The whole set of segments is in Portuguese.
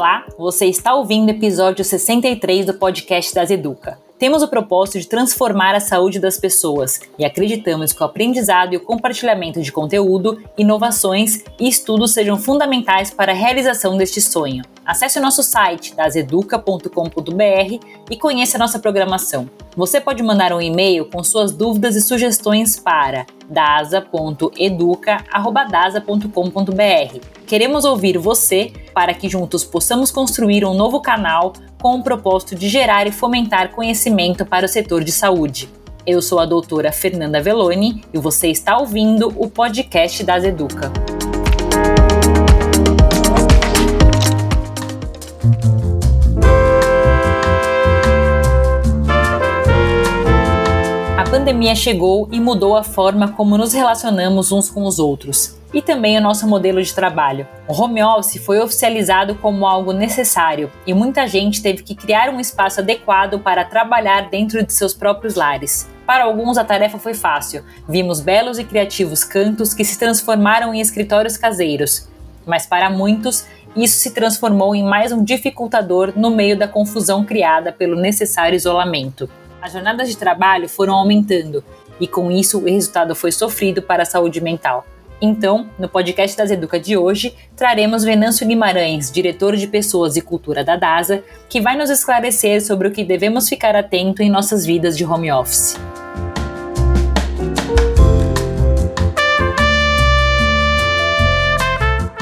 Olá, você está ouvindo o episódio 63 do podcast das Educa. Temos o propósito de transformar a saúde das pessoas e acreditamos que o aprendizado e o compartilhamento de conteúdo, inovações e estudos sejam fundamentais para a realização deste sonho. Acesse o nosso site daseduca.com.br e conheça nossa programação. Você pode mandar um e-mail com suas dúvidas e sugestões para dasa.educa@dasa.com.br. Queremos ouvir você para que juntos possamos construir um novo canal com o propósito de gerar e fomentar conhecimento para o setor de saúde. Eu sou a doutora Fernanda Veloni e você está ouvindo o podcast das Educa. A pandemia chegou e mudou a forma como nos relacionamos uns com os outros e também o nosso modelo de trabalho. O home office foi oficializado como algo necessário e muita gente teve que criar um espaço adequado para trabalhar dentro de seus próprios lares. Para alguns a tarefa foi fácil. Vimos belos e criativos cantos que se transformaram em escritórios caseiros. Mas para muitos, isso se transformou em mais um dificultador no meio da confusão criada pelo necessário isolamento. As jornadas de trabalho foram aumentando e com isso o resultado foi sofrido para a saúde mental. Então, no podcast das Educa de hoje, traremos Venâncio Guimarães, diretor de Pessoas e Cultura da DASA, que vai nos esclarecer sobre o que devemos ficar atento em nossas vidas de home office.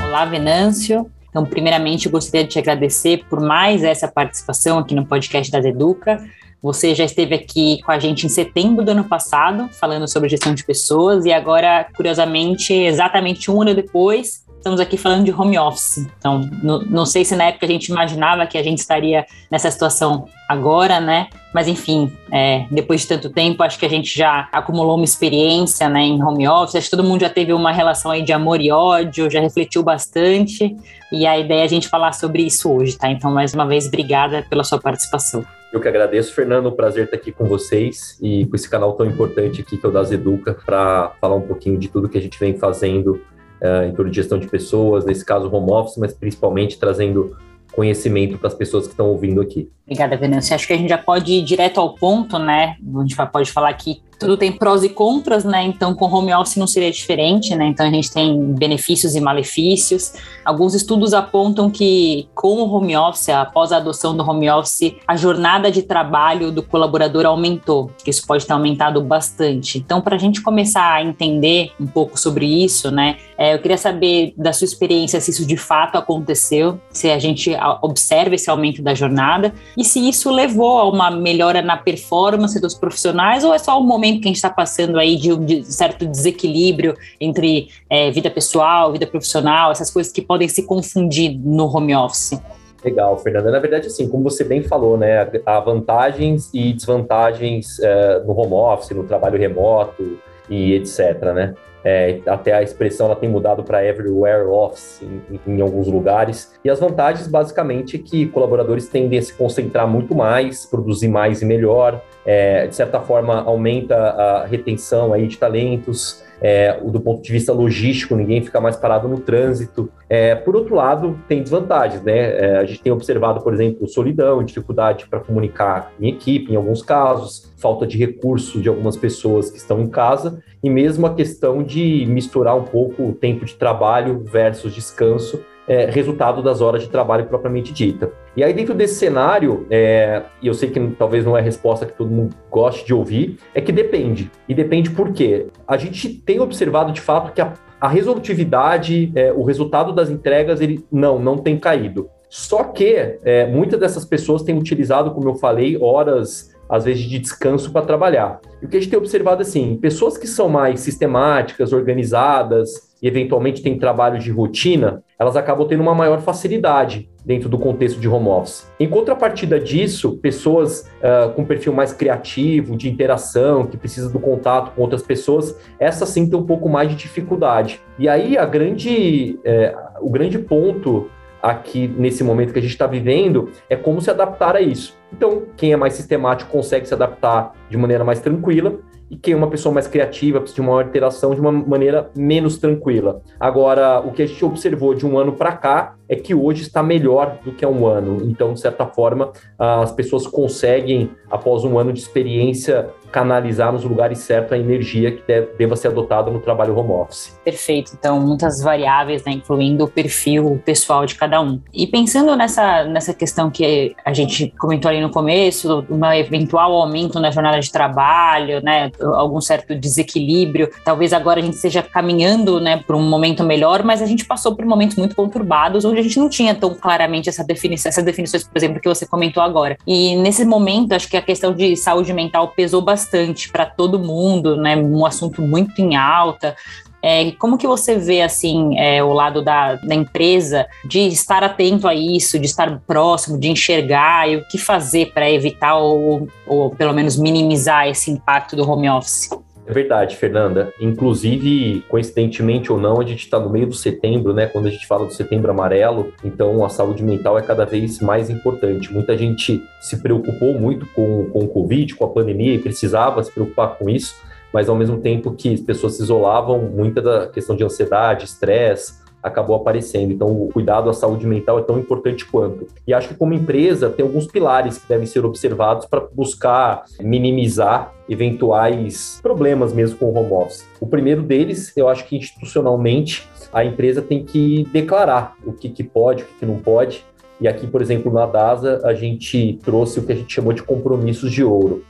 Olá, Venâncio. Então, primeiramente, eu gostaria de te agradecer por mais essa participação aqui no podcast das Educa. Você já esteve aqui com a gente em setembro do ano passado, falando sobre gestão de pessoas, e agora, curiosamente, exatamente um ano depois, estamos aqui falando de home office. Então, não sei se na época a gente imaginava que a gente estaria nessa situação agora, né? Mas enfim, é, depois de tanto tempo, acho que a gente já acumulou uma experiência né, em home office. Acho que todo mundo já teve uma relação aí de amor e ódio, já refletiu bastante. E a ideia é a gente falar sobre isso hoje, tá? Então, mais uma vez, obrigada pela sua participação. Eu que agradeço, Fernando. Um prazer estar aqui com vocês e com esse canal tão importante aqui que é o Das Educa, para falar um pouquinho de tudo que a gente vem fazendo uh, em torno de gestão de pessoas, nesse caso home office, mas principalmente trazendo conhecimento para as pessoas que estão ouvindo aqui. Obrigada, Venâncio. Acho que a gente já pode ir direto ao ponto, né? A gente pode falar aqui tudo tem prós e contras, né? Então, com home office não seria diferente, né? Então, a gente tem benefícios e malefícios. Alguns estudos apontam que, com o home office, após a adoção do home office, a jornada de trabalho do colaborador aumentou, que isso pode ter aumentado bastante. Então, para a gente começar a entender um pouco sobre isso, né? É, eu queria saber da sua experiência se isso de fato aconteceu, se a gente observa esse aumento da jornada e se isso levou a uma melhora na performance dos profissionais ou é só um momento momento que a gente está passando aí de um de certo desequilíbrio entre é, vida pessoal, vida profissional, essas coisas que podem se confundir no home office? Legal, Fernanda. Na verdade, assim, como você bem falou, né, há vantagens e desvantagens é, no home office, no trabalho remoto e etc, né? É, até a expressão ela tem mudado para everywhere office em, em, alguns lugares. E as vantagens, basicamente, é que colaboradores tendem a se concentrar muito mais, produzir mais e melhor, é, de certa forma aumenta a retenção aí de talentos, é, do ponto de vista logístico, ninguém fica mais parado no trânsito. É, por outro lado, tem desvantagens, né? É, a gente tem observado, por exemplo, solidão, dificuldade para comunicar em equipe, em alguns casos, falta de recurso de algumas pessoas que estão em casa, e mesmo a questão de misturar um pouco o tempo de trabalho versus descanso, é, resultado das horas de trabalho propriamente dita. E aí, dentro desse cenário, é, e eu sei que talvez não é a resposta que todo mundo goste de ouvir, é que depende. E depende por quê? A gente tem observado de fato que a, a resolutividade, é, o resultado das entregas, ele não, não tem caído. Só que é, muitas dessas pessoas têm utilizado, como eu falei, horas às vezes de descanso para trabalhar. E o que a gente tem observado assim, pessoas que são mais sistemáticas, organizadas, e eventualmente têm trabalho de rotina, elas acabam tendo uma maior facilidade dentro do contexto de home office. Em contrapartida disso, pessoas uh, com perfil mais criativo, de interação, que precisa do contato com outras pessoas, essas sim têm um pouco mais de dificuldade. E aí a grande, é, o grande ponto aqui nesse momento que a gente está vivendo é como se adaptar a isso. Então, quem é mais sistemático consegue se adaptar de maneira mais tranquila, e quem é uma pessoa mais criativa precisa de uma interação de uma maneira menos tranquila. Agora, o que a gente observou de um ano para cá é que hoje está melhor do que há um ano. Então, de certa forma, as pessoas conseguem, após um ano de experiência, canalizar nos lugares certos a energia que deva ser adotada no trabalho home office. Perfeito. Então, muitas variáveis, né, incluindo o perfil pessoal de cada um. E pensando nessa, nessa questão que a gente comentou ali no começo, um eventual aumento na jornada de trabalho, né, algum certo desequilíbrio, talvez agora a gente esteja caminhando, né, para um momento melhor, mas a gente passou por momentos muito conturbados, onde a gente não tinha tão claramente essa definição, essas definições, por exemplo, que você comentou agora. E nesse momento, acho que a questão de saúde mental pesou bastante para todo mundo, né, um assunto muito em alta. É, como que você vê assim é, o lado da, da, empresa de estar atento a isso, de estar próximo, de enxergar e o que fazer para evitar ou, ou pelo menos minimizar esse impacto do home office? É verdade, Fernanda. Inclusive, coincidentemente ou não, a gente está no meio do setembro, né? Quando a gente fala do setembro amarelo, então a saúde mental é cada vez mais importante. Muita gente se preocupou muito com, com o Covid, com a pandemia e precisava se preocupar com isso, mas ao mesmo tempo que as pessoas se isolavam, muita da questão de ansiedade, estresse, acabou aparecendo. Então, o cuidado à saúde mental é tão importante quanto. E acho que, como empresa, tem alguns pilares que devem ser observados para buscar minimizar eventuais problemas mesmo com o home office. O primeiro deles, eu acho que institucionalmente, a empresa tem que declarar o que, que pode, o que, que não pode. E aqui, por exemplo, na DASA, a gente trouxe o que a gente chamou de compromissos de ouro.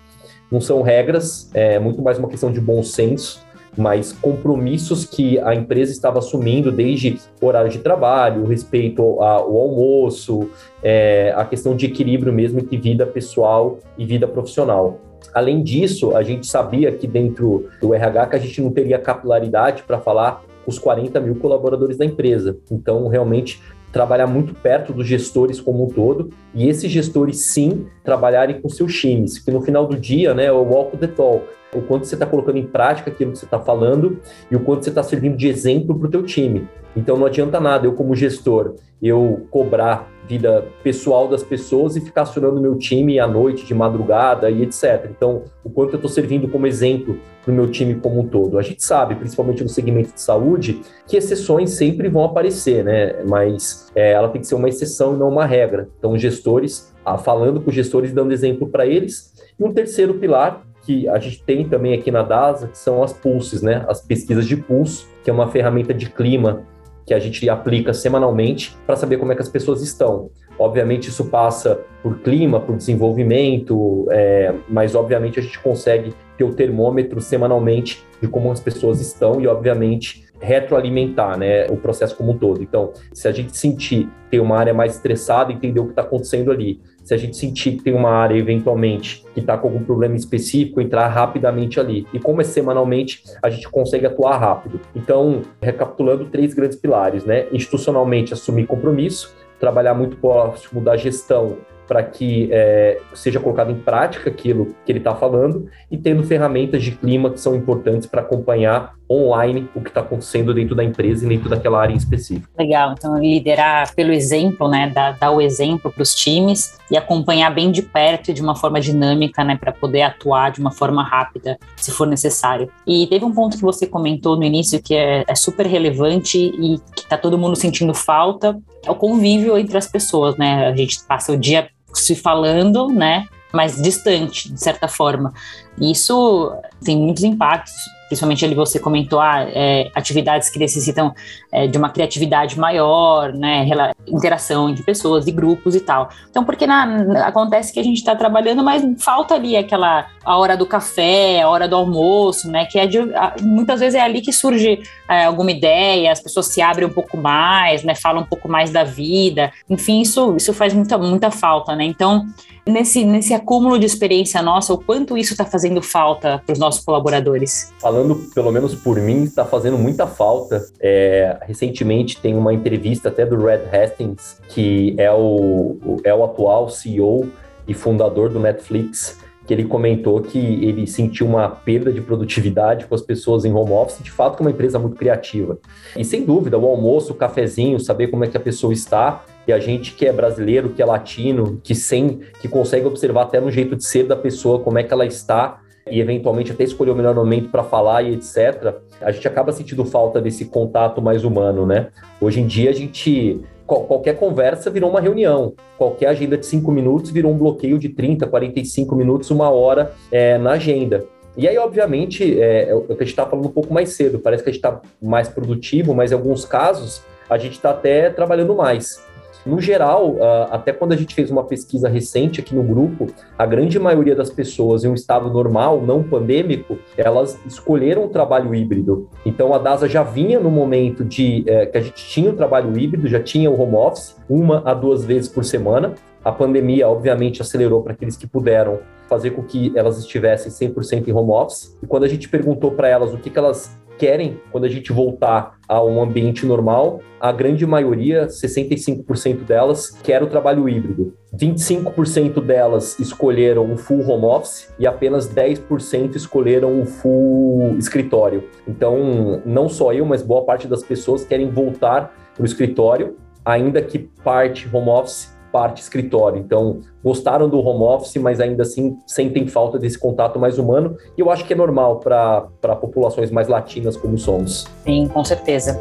Não são regras, é muito mais uma questão de bom senso mas compromissos que a empresa estava assumindo desde horário de trabalho, respeito ao, almoço, é, a questão de equilíbrio mesmo entre vida pessoal e vida profissional. Além disso, a gente sabia que dentro do RH que a gente não teria capilaridade para falar os 40 mil colaboradores da empresa. Então, realmente, trabalhar muito perto dos gestores como um todo e esses gestores sim trabalharem com seus times, que no final do dia, né, é o walk the talk, o quanto você está colocando em prática aquilo que você está falando e o quanto você está servindo de exemplo para o teu time. Então não adianta nada eu como gestor eu cobrar vida pessoal das pessoas e ficar acionando meu time à noite, de madrugada e etc. Então o quanto eu estou servindo como exemplo para o meu time como um todo. A gente sabe, principalmente no segmento de saúde, que exceções sempre vão aparecer, né? Mas é, ela tem que ser uma exceção e não uma regra. Então os gestores, falando com os gestores, dando exemplo para eles. E um terceiro pilar que a gente tem também aqui na DASA, que são as pulses, né? As pesquisas de pulso, que é uma ferramenta de clima que a gente aplica semanalmente para saber como é que as pessoas estão. Obviamente isso passa por clima, por desenvolvimento, é, mas obviamente a gente consegue ter o termômetro semanalmente de como as pessoas estão e obviamente retroalimentar né, o processo como um todo. Então, se a gente sentir ter uma área mais estressada, entender o que está acontecendo ali se a gente sentir que tem uma área eventualmente que está com algum problema específico, entrar rapidamente ali. E como é semanalmente, a gente consegue atuar rápido. Então, recapitulando, três grandes pilares, né? Institucionalmente, assumir compromisso, trabalhar muito próximo da gestão para que é, seja colocado em prática aquilo que ele está falando e tendo ferramentas de clima que são importantes para acompanhar online o que está acontecendo dentro da empresa e dentro daquela área em específico. Legal, então liderar pelo exemplo, né, dar, dar o exemplo para os times e acompanhar bem de perto de uma forma dinâmica, né, para poder atuar de uma forma rápida, se for necessário. E teve um ponto que você comentou no início que é, é super relevante e que está todo mundo sentindo falta, é o convívio entre as pessoas, né? A gente passa o dia se falando, né? Mas distante, de certa forma. Isso tem muitos impactos principalmente ali você comentou ah, é, atividades que necessitam é, de uma criatividade maior, né, interação entre pessoas e grupos e tal. Então, porque na, acontece que a gente está trabalhando, mas falta ali aquela a hora do café, a hora do almoço, né, que é de, muitas vezes é ali que surge é, alguma ideia, as pessoas se abrem um pouco mais, né, falam um pouco mais da vida, enfim, isso, isso faz muita, muita falta, né, então nesse, nesse acúmulo de experiência nossa, o quanto isso está fazendo falta para os nossos colaboradores? Falando, pelo menos por mim, está fazendo muita falta. É, recentemente tem uma entrevista até do Red Hastings, que é o, é o atual CEO e fundador do Netflix, que ele comentou que ele sentiu uma perda de produtividade com as pessoas em home office, de fato que é uma empresa muito criativa. E sem dúvida, o almoço, o cafezinho, saber como é que a pessoa está, e a gente que é brasileiro, que é latino, que sem, que consegue observar até no jeito de ser da pessoa como é que ela está e eventualmente até escolher o melhor momento para falar e etc. A gente acaba sentindo falta desse contato mais humano, né? Hoje em dia a gente qualquer conversa virou uma reunião, qualquer agenda de cinco minutos virou um bloqueio de 30, 45 minutos, uma hora é, na agenda. E aí, obviamente, é, é o que a gente está falando um pouco mais cedo, parece que a gente está mais produtivo, mas em alguns casos a gente está até trabalhando mais. No geral, ah, até quando a gente fez uma pesquisa recente aqui no grupo, a grande maioria das pessoas em um estado normal, não pandêmico, elas escolheram o trabalho híbrido. Então a DASA já vinha no momento de é, que a gente tinha o trabalho híbrido, já tinha o home office, uma a duas vezes por semana. A pandemia, obviamente, acelerou para aqueles que puderam fazer com que elas estivessem 100% em home office. E quando a gente perguntou para elas o que, que elas querem, quando a gente voltar a um ambiente normal, a grande maioria, 65% delas, quer o trabalho híbrido. 25% delas escolheram o full home office e apenas 10% escolheram o full escritório. Então, não só eu, mas boa parte das pessoas querem voltar para o escritório, ainda que parte home office parte escritório. Então, gostaram do home office, mas ainda assim sentem falta desse contato mais humano. E eu acho que é normal para populações mais latinas como somos. Sim, com certeza.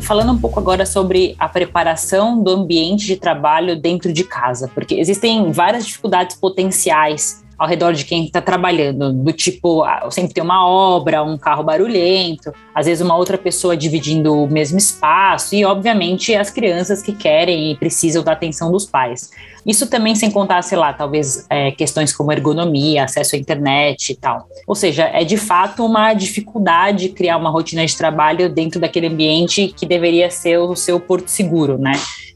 falando um pouco agora sobre a preparação do ambiente de trabalho dentro de casa, porque existem várias dificuldades potenciais ao redor de quem está trabalhando, do tipo, sempre tem uma obra, um carro barulhento, às vezes uma outra pessoa dividindo o mesmo espaço e, obviamente, as crianças que querem e precisam da atenção dos pais. Isso também sem contar, sei lá, talvez é, questões como ergonomia, acesso à internet e tal. Ou seja, é de fato uma dificuldade criar uma rotina de trabalho dentro daquele ambiente que deveria ser o seu porto seguro, né?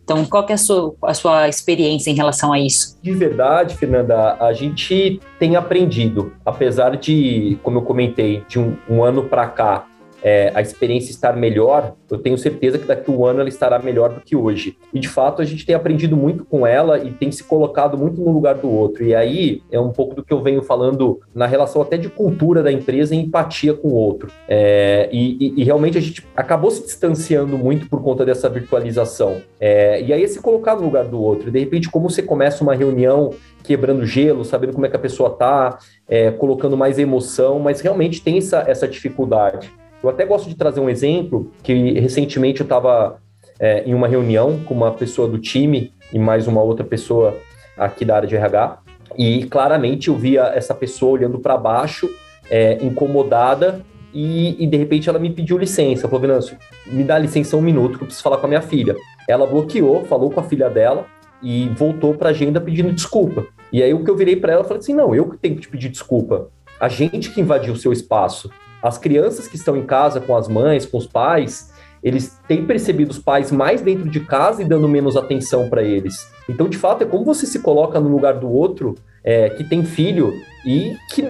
Então, qual é a sua, a sua experiência em relação a isso? De verdade, Fernanda, a gente tem aprendido, apesar de, como eu comentei, de um, um ano para cá, é, a experiência estar melhor, eu tenho certeza que daqui a um ano ela estará melhor do que hoje. E de fato a gente tem aprendido muito com ela e tem se colocado muito no lugar do outro. E aí é um pouco do que eu venho falando na relação até de cultura da empresa e empatia com o outro. É, e, e, e, realmente a gente acabou se distanciando muito por conta dessa virtualização. É, e aí é se colocar no lugar do outro. E de repente, como você começa uma reunião quebrando gelo, sabendo como é que a pessoa tá, é, colocando mais emoção, mas realmente tem essa, essa dificuldade. Eu até gosto de trazer um exemplo que recentemente eu estava é, em uma reunião com uma pessoa do time e mais uma outra pessoa aqui da área de RH e claramente eu via essa pessoa olhando para baixo, é, incomodada e, e, de repente ela me pediu licença. Falou, Venâncio, me dá licença um minuto que eu preciso falar com a minha filha. Ela bloqueou, falou com a filha dela e voltou para a agenda pedindo desculpa. E aí o que eu virei para ela, falei assim, não, eu que tenho que te pedir desculpa. A gente que invadiu o seu espaço. As crianças que estão em casa com as mães, com os pais, eles têm percebido os pais mais dentro de casa e dando menos atenção para eles. Então, de fato, é como você se coloca no lugar do outro é, que tem filho e que,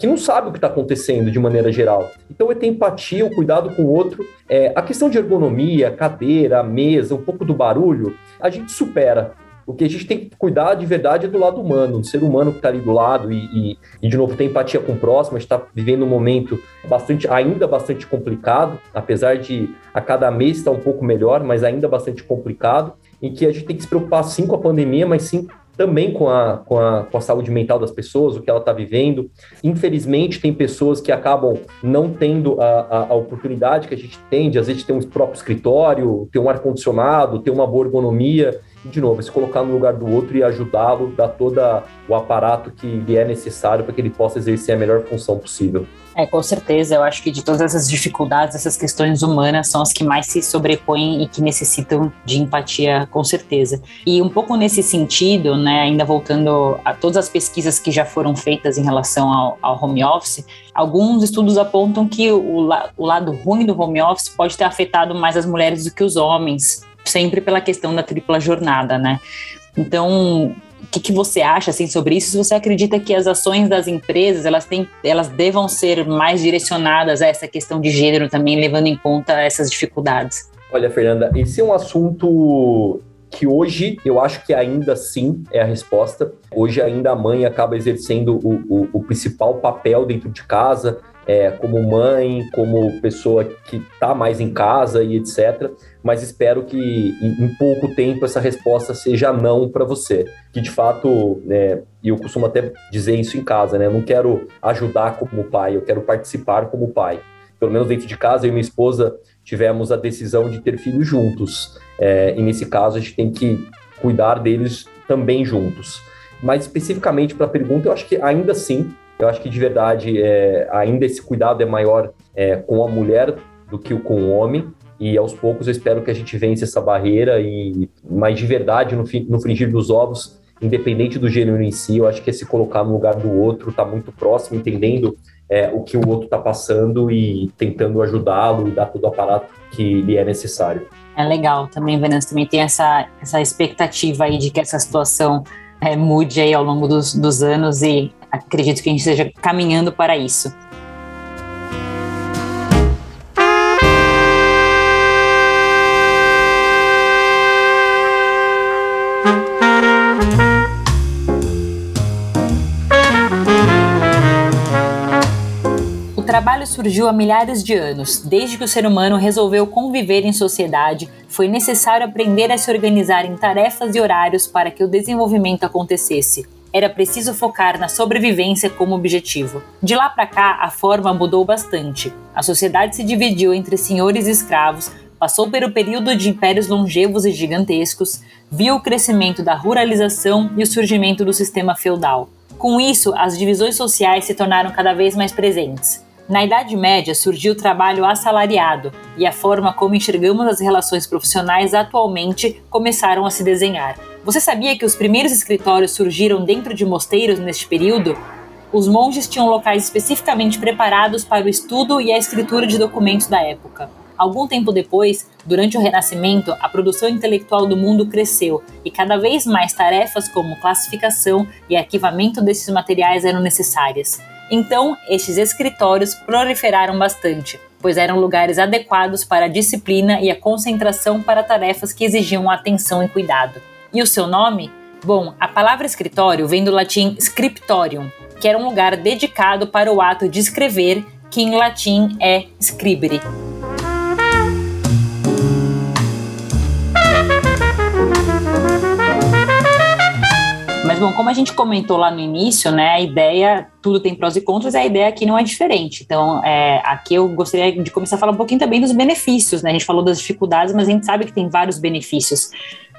que não sabe o que está acontecendo de maneira geral. Então, é ter empatia, o cuidado com o outro. É, a questão de ergonomia, cadeira, mesa, um pouco do barulho, a gente supera. O que a gente tem que cuidar de verdade é do lado humano, do ser humano que está ali do lado e, e, e, de novo, ter empatia com o próximo. A gente está vivendo um momento bastante, ainda bastante complicado, apesar de a cada mês estar um pouco melhor, mas ainda bastante complicado, em que a gente tem que se preocupar sim com a pandemia, mas sim também com a, com a, com a saúde mental das pessoas, o que ela está vivendo. Infelizmente, tem pessoas que acabam não tendo a, a, a, oportunidade que a gente tem de, às vezes, ter um próprio escritório, ter um ar-condicionado, ter uma boa ergonomia de novo, se colocar no lugar do outro e ajudá-lo, dar todo o aparato que lhe é necessário para que ele possa exercer a melhor função possível. É, com certeza. Eu acho que de todas essas dificuldades, essas questões humanas são as que mais se sobrepõem e que necessitam de empatia, com certeza. E um pouco nesse sentido, né, ainda voltando a todas as pesquisas que já foram feitas em relação ao, ao home office, alguns estudos apontam que o, o lado ruim do home office pode ter afetado mais as mulheres do que os homens, sempre pela questão da tripla jornada, né? Então, o que, que, você acha assim sobre isso? Se você acredita que as ações das empresas elas têm, elas devam ser mais direcionadas a essa questão de gênero também, levando em conta essas dificuldades? Olha, Fernanda, esse é um assunto que hoje eu acho que ainda sim é a resposta. Hoje ainda a mãe acaba exercendo o, o, o principal papel dentro de casa, é, como mãe, como pessoa que está mais em casa e etc. Mas espero que em, em pouco tempo essa resposta seja não para você. Que de fato, né, e eu costumo até dizer isso em casa, né? Eu não quero ajudar como pai, eu quero participar como pai. Pelo menos dentro de casa, eu e minha esposa tivemos a decisão de ter filhos juntos. É, e nesse caso, a gente tem que cuidar deles também juntos. Mas especificamente para a pergunta, eu acho que ainda assim eu acho que de verdade é, ainda esse cuidado é maior é, com a mulher do que com o homem. E aos poucos eu espero que a gente vence essa barreira e, mas de verdade, no, no fringir dos ovos, independente do gênero em si, eu acho que é se colocar no lugar do outro, tá muito próximo, entendendo é, o que o outro está passando e tentando ajudá-lo e dar todo o aparato que lhe é necessário. É legal também, Venâncio, também tem essa, essa expectativa aí de que essa situação é, mude aí ao longo dos, dos anos e acredito que a gente esteja caminhando para isso. O trabalho surgiu há milhares de anos. Desde que o ser humano resolveu conviver em sociedade, foi necessário aprender a se organizar em tarefas e horários para que o desenvolvimento acontecesse era preciso focar na sobrevivência como objetivo. De lá para cá, a forma mudou bastante. A sociedade se dividiu entre senhores e escravos, passou pelo período de impérios longevos e gigantescos, viu o crescimento da ruralização e o surgimento do sistema feudal. Com isso, as divisões sociais se tornaram cada vez mais presentes. Na Idade Média surgiu o trabalho assalariado e a forma como enxergamos as relações profissionais atualmente começaram a se desenhar. Você sabia que os primeiros escritórios surgiram dentro de mosteiros neste período? Os monges tinham locais especificamente preparados para o estudo e a escritura de documentos da época. Algum tempo depois, durante o Renascimento, a produção intelectual do mundo cresceu e cada vez mais tarefas como classificação e arquivamento desses materiais eram necessárias. Então, estes escritórios proliferaram bastante, pois eram lugares adequados para a disciplina e a concentração para tarefas que exigiam atenção e cuidado. E o seu nome? Bom, a palavra escritório vem do latim scriptorium, que era um lugar dedicado para o ato de escrever, que em latim é scribere. Bom, como a gente comentou lá no início, né, a ideia, tudo tem prós e contras, a ideia aqui não é diferente. Então, é, aqui eu gostaria de começar a falar um pouquinho também dos benefícios, né? A gente falou das dificuldades, mas a gente sabe que tem vários benefícios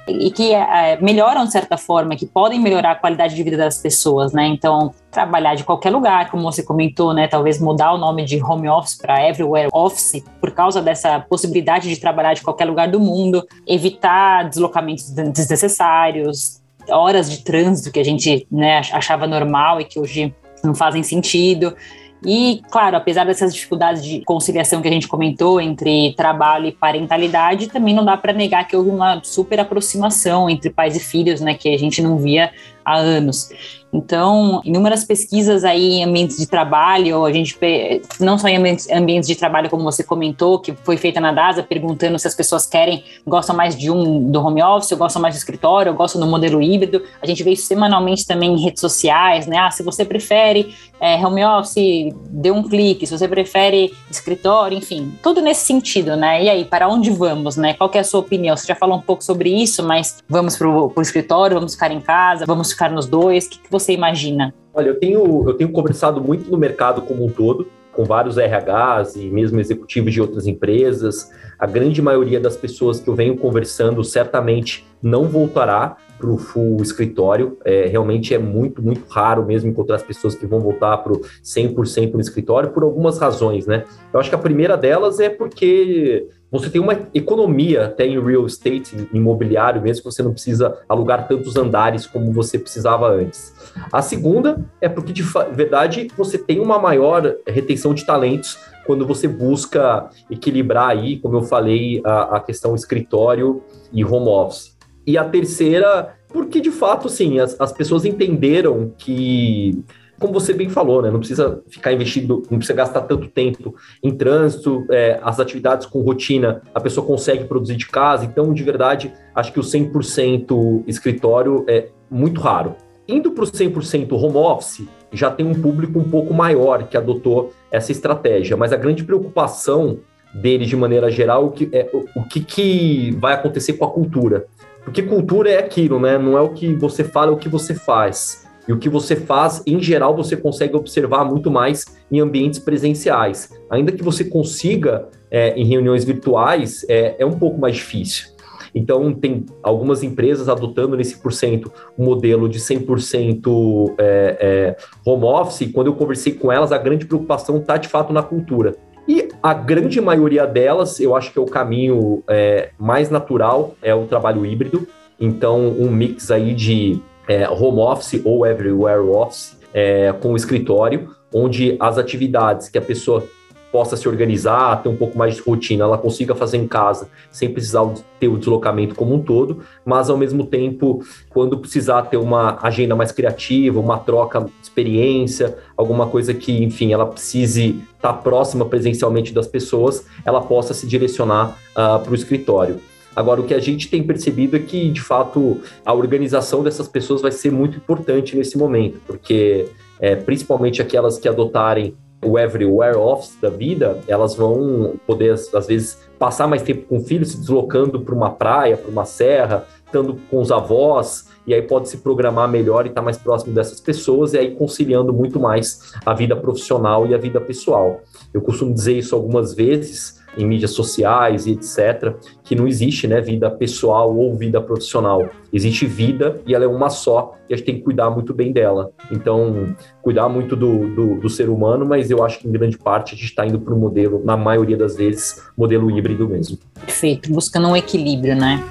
e que é, melhoram de certa forma, que podem melhorar a qualidade de vida das pessoas, né? Então, trabalhar de qualquer lugar, como você comentou, né? Talvez mudar o nome de home office para everywhere office, por causa dessa possibilidade de trabalhar de qualquer lugar do mundo, evitar deslocamentos desnecessários, horas de trânsito que a gente né, achava normal e que hoje não fazem sentido. E, claro, apesar dessas dificuldades de conciliação que a gente comentou entre trabalho e parentalidade, também não dá para negar que houve uma super aproximação entre pais e filhos, né, que a gente não via há anos. Então, inúmeras pesquisas aí em ambientes de trabalho, a gente não só em ambientes, de trabalho como você comentou, que foi feita na DASA, perguntando se as pessoas querem, gostam mais de um do home office, ou gostam mais do escritório, ou gostam do modelo híbrido. A gente vê isso semanalmente também em redes sociais, né? Ah, se você prefere é, home office, dê um clique, se você prefere escritório, enfim, tudo nesse sentido, né? E aí, para onde vamos, né? Qual é a sua opinião? Você já falou um pouco sobre isso, mas vamos para o escritório, vamos ficar em casa, vamos ficar nos dois? O que, que você imagina? Olha, eu tenho, eu tenho conversado muito no mercado como um todo, com vários RHs e mesmo executivos de outras empresas. A grande maioria das pessoas que eu venho conversando certamente não voltará para o full escritório. É, realmente é muito, muito raro mesmo encontrar as pessoas que vão voltar para o 100% no escritório por algumas razões, né? Eu acho que a primeira delas é porque você tem uma economia até em real estate, imobiliário mesmo, que você não precisa alugar tantos andares como você precisava antes. A segunda é porque, de verdade, você tem uma maior retenção de talentos quando você busca equilibrar aí, como eu falei, a, a questão escritório e home office. E a terceira, porque de fato, sim, as, as pessoas entenderam que como você bem falou, né? Não precisa ficar investindo, não precisa gastar tanto tempo em trânsito, é, as atividades com rotina, a pessoa consegue produzir de casa. Então, de verdade, acho que o 100% escritório é muito raro. indo para o 100% home office, já tem um público um pouco maior que adotou essa estratégia, mas a grande preocupação deles, de maneira geral, o que, é, o que, que vai acontecer com a cultura. Porque cultura é aquilo, né? Não é o que você fala, é o que você faz. E o que você faz, em geral, você consegue observar muito mais em ambientes presenciais. Ainda que você consiga é, em reuniões virtuais, é, é um pouco mais difícil. Então, tem algumas empresas adotando nesse porcento o modelo de 100% é, é, home office. Quando eu conversei com elas, a grande preocupação está de fato na cultura. E a grande maioria delas, eu acho que é o caminho é, mais natural, é o trabalho híbrido. Então, um mix aí de é, home office ou everywhere office é, com o escritório, onde as atividades que a pessoa possa se organizar, ter um pouco mais de rotina, ela consiga fazer em casa, sem precisar ter o deslocamento como um todo, mas ao mesmo tempo, quando precisar ter uma agenda mais criativa, uma troca de experiência, alguma coisa que, enfim, ela precise estar próxima presencialmente das pessoas, ela possa se direcionar uh, ah, para o escritório. Agora, o que a gente tem percebido é que, de fato, a organização dessas pessoas vai ser muito importante nesse momento, porque é, principalmente aquelas que adotarem o everywhere office da vida, elas vão poder, às vezes, passar mais tempo com o filho, se deslocando para uma praia, para uma serra, estando com os avós, e aí pode se programar melhor e estar tá mais próximo dessas pessoas, e aí conciliando muito mais a vida profissional e a vida pessoal. Eu costumo dizer isso algumas vezes, em mídias sociais e etc., que não existe né, vida pessoal ou vida profissional. Existe vida e ela é uma só e a gente tem que cuidar muito bem dela. Então, cuidar muito do, do, do ser humano, mas eu acho que em grande parte a gente está indo para o modelo, na maioria das vezes, modelo híbrido mesmo. Perfeito, buscando um equilíbrio, né?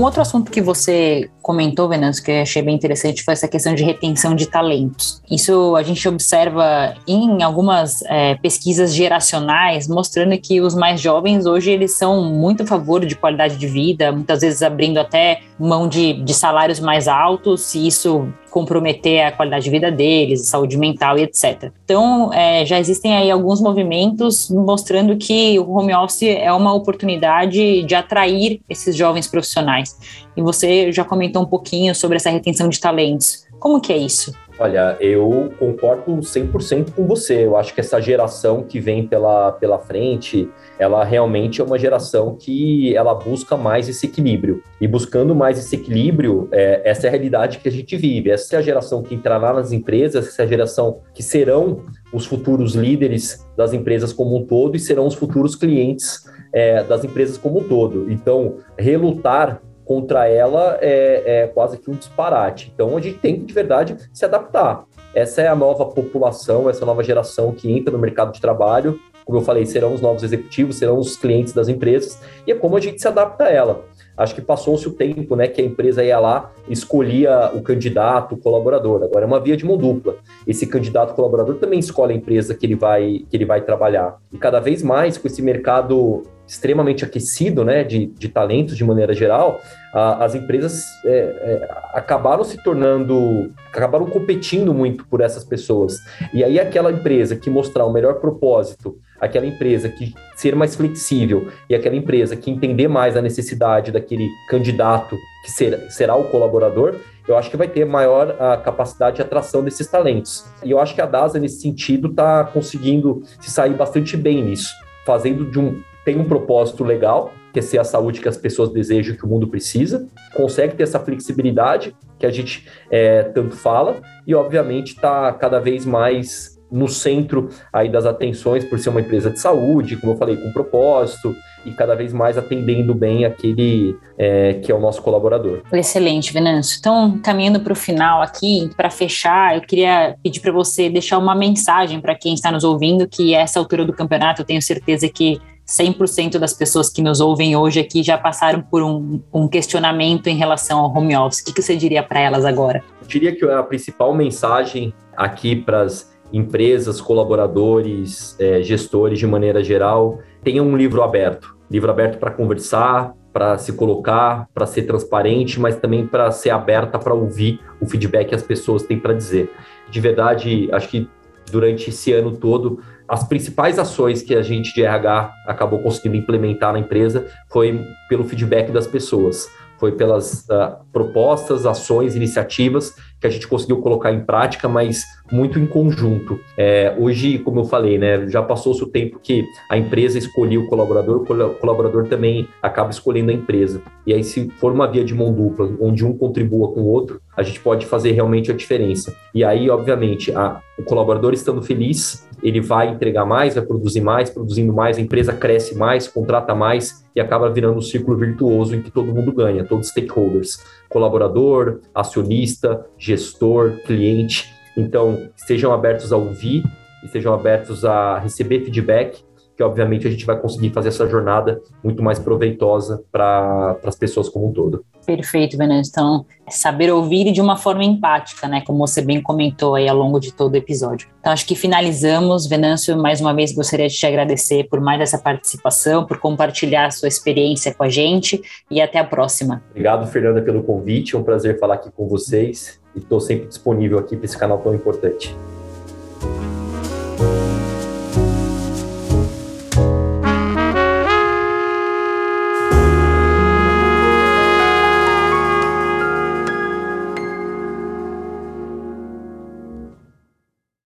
Um outro assunto que você comentou, Venâncio, que eu achei bem interessante, foi essa questão de retenção de talentos. Isso a gente observa em algumas é, pesquisas geracionais, mostrando que os mais jovens hoje eles são muito a favor de qualidade de vida, muitas vezes abrindo até mão de, de salários mais altos, se isso comprometer a qualidade de vida deles, saúde mental e etc. Então, é, já existem aí alguns movimentos mostrando que o home office é uma oportunidade de atrair esses jovens profissionais. E você já comentou um pouquinho sobre essa retenção de talentos. Como que é isso? Olha, eu concordo 100% com você. Eu acho que essa geração que vem pela, pela frente, ela realmente é uma geração que ela busca mais esse equilíbrio. E buscando mais esse equilíbrio, é, essa é a realidade que a gente vive. Essa é a geração que entrará nas empresas, essa é a geração que serão os futuros líderes das empresas como um todo e serão os futuros clientes é, das empresas como um todo. Então, relutar contra ela é, é quase que um disparate. Então a gente tem que, de verdade, se adaptar. Essa é a nova população, essa nova geração que entra no mercado de trabalho. Como eu falei, serão os novos executivos, serão os clientes das empresas, e é como a gente se adapta a ela. Acho que passou-se o tempo, né, que a empresa ia lá, escolhia o candidato, o colaborador. Agora é uma via de mão dupla. Esse candidato colaborador também escolhe a empresa que ele vai que ele vai trabalhar. E cada vez mais com esse mercado extremamente aquecido, né, de, de talentos de maneira geral, a, as empresas é, é, acabaram se tornando, acabaram competindo muito por essas pessoas. E aí aquela empresa que mostrar o melhor propósito, aquela empresa que ser mais flexível e aquela empresa que entender mais a necessidade daquele candidato que ser, será o colaborador, eu acho que vai ter maior a capacidade de atração desses talentos. E eu acho que a DASA, nesse sentido, está conseguindo se sair bastante bem nisso, fazendo de um tem um propósito legal, que é ser a saúde que as pessoas desejam, que o mundo precisa, consegue ter essa flexibilidade que a gente é, tanto fala, e obviamente está cada vez mais no centro aí das atenções por ser uma empresa de saúde, como eu falei, com propósito e cada vez mais atendendo bem aquele é, que é o nosso colaborador. Excelente, Venâncio. Então, caminhando para o final aqui, para fechar, eu queria pedir para você deixar uma mensagem para quem está nos ouvindo, que essa altura do campeonato eu tenho certeza que 100% das pessoas que nos ouvem hoje aqui já passaram por um, um questionamento em relação ao home office. O que, que você diria para elas agora? Eu diria que a principal mensagem aqui para as empresas, colaboradores, é, gestores de maneira geral, tenham um livro aberto. Livro aberto para conversar, para se colocar, para ser transparente, mas também para ser aberta para ouvir o feedback que as pessoas têm para dizer. De verdade, acho que durante esse ano todo, as principais ações que a gente de RH acabou conseguindo implementar na empresa foi pelo feedback das pessoas foi pelas uh, propostas, ações, iniciativas que a gente conseguiu colocar em prática, mas muito em conjunto. É, hoje, como eu falei, né, já passou-se o tempo que a empresa escolheu o colaborador, o colaborador também acaba escolhendo a empresa. E aí, se for uma via de mão dupla, onde um contribua com o outro, a gente pode fazer realmente a diferença. E aí, obviamente, a, o colaborador estando feliz, ele vai entregar mais, vai produzir mais, produzindo mais, a empresa cresce mais, contrata mais e acaba virando um círculo virtuoso em que todo mundo ganha, todos os stakeholders, colaborador, acionista, gestor, cliente. Então, estejam abertos a ouvir, estejam abertos a receber feedback que obviamente a gente vai conseguir fazer essa jornada muito mais proveitosa para as pessoas como um todo. Perfeito, Venâncio. Então, é saber ouvir e de uma forma empática, né? Como você bem comentou aí ao longo de todo o episódio. Então, acho que finalizamos. Venâncio, mais uma vez gostaria de te agradecer por mais essa participação, por compartilhar a sua experiência com a gente e até a próxima. Obrigado, Fernanda, pelo convite. É um prazer falar aqui com vocês e estou sempre disponível aqui para esse canal tão importante.